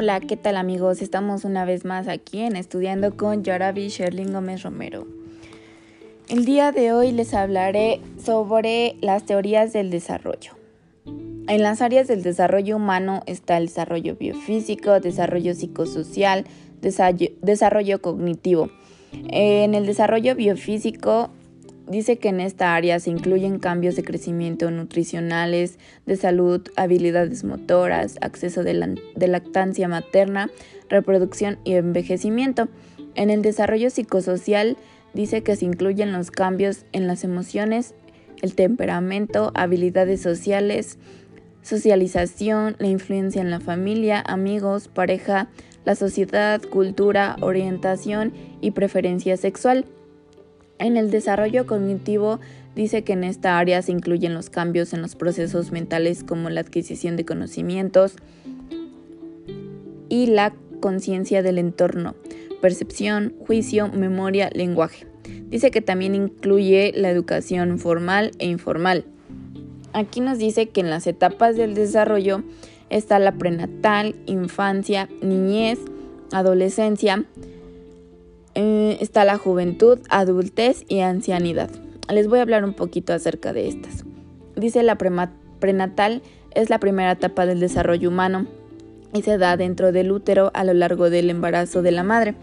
Hola, ¿qué tal amigos? Estamos una vez más aquí en Estudiando con Yarabi Sherlyn Gómez Romero. El día de hoy les hablaré sobre las teorías del desarrollo. En las áreas del desarrollo humano está el desarrollo biofísico, desarrollo psicosocial, desarrollo cognitivo. En el desarrollo biofísico Dice que en esta área se incluyen cambios de crecimiento nutricionales, de salud, habilidades motoras, acceso de, lactancia materna, reproducción y envejecimiento. En el desarrollo psicosocial dice que se incluyen los cambios en las emociones, el temperamento, habilidades sociales, socialización, la influencia en la familia, amigos, pareja, la sociedad, cultura, orientación y preferencia sexual. En el desarrollo cognitivo dice que en esta área se incluyen los cambios en los procesos mentales como la adquisición de conocimientos y la conciencia del entorno, percepción, juicio, memoria, lenguaje. Dice que también incluye la educación formal e informal. Aquí nos dice que en las etapas del desarrollo está la prenatal, infancia, niñez, adolescencia, está la juventud, adultez y ancianidad. Les voy a hablar un poquito acerca de estas. Dice la prenatal es la primera etapa del desarrollo humano y se da dentro del útero a lo largo del embarazo de la madre.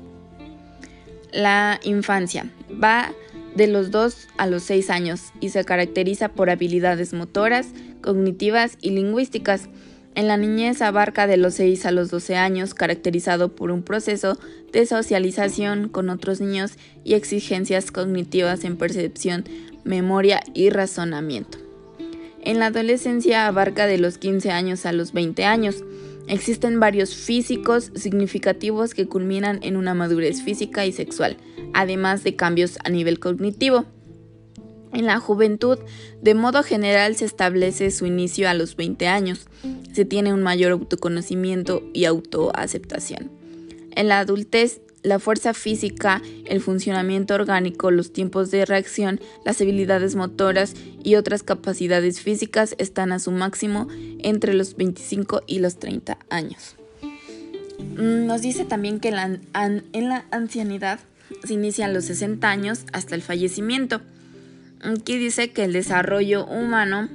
La infancia va de los 2 a los 6 años y se caracteriza por habilidades motoras, cognitivas y lingüísticas en la niñez abarca de los 6 a los 12 años, caracterizado por un proceso de socialización con otros niños y exigencias cognitivas en percepción, memoria y razonamiento. En la adolescencia abarca de los 15 años a los 20 años. Existen varios físicos significativos que culminan en una madurez física y sexual, además de cambios a nivel cognitivo. En la juventud, de modo general, se establece su inicio a los 20 años. Se tiene un mayor autoconocimiento y autoaceptación. En la adultez, la fuerza física, el funcionamiento orgánico, los tiempos de reacción, las habilidades motoras y otras capacidades físicas están a su máximo entre los 25 y los 30 años. Mm, nos dice también que en la, ancianidad se inicia a los 60 años hasta el fallecimiento. Aquí dice que el desarrollo humano,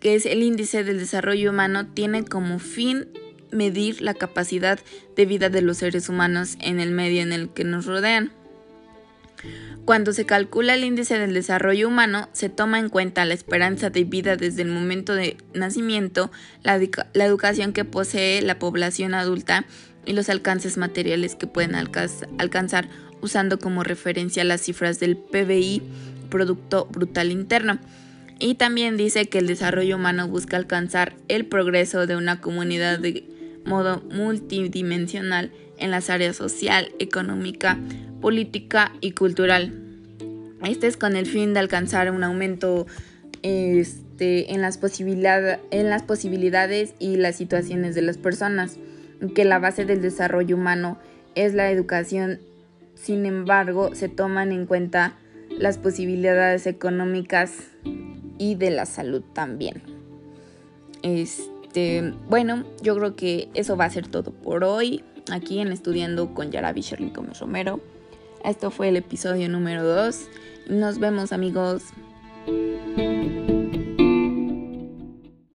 que es el índice del desarrollo humano, tiene como fin medir la capacidad de vida de los seres humanos en el medio en el que nos rodean. Cuando se calcula el índice del desarrollo humano, se toma en cuenta la esperanza de vida desde el momento de nacimiento, la, educación que posee la población adulta y los alcances materiales que pueden alcanzar usando como referencia las cifras del PBI Producto Brutal Interno. Y también dice que el desarrollo humano busca alcanzar el progreso de una comunidad de modo multidimensional en las áreas social, económica, política y cultural. Este es con el fin de alcanzar un aumento este, en, las en las posibilidades y las situaciones de las personas, que la base del desarrollo humano es la educación. Sin embargo, se toman en cuenta las posibilidades económicas y de la salud también. Este, bueno, yo creo que eso va a ser todo por hoy aquí en Estudiando con Yarabi Sherly Gómez Romero. Esto fue el episodio número 2. Nos vemos amigos.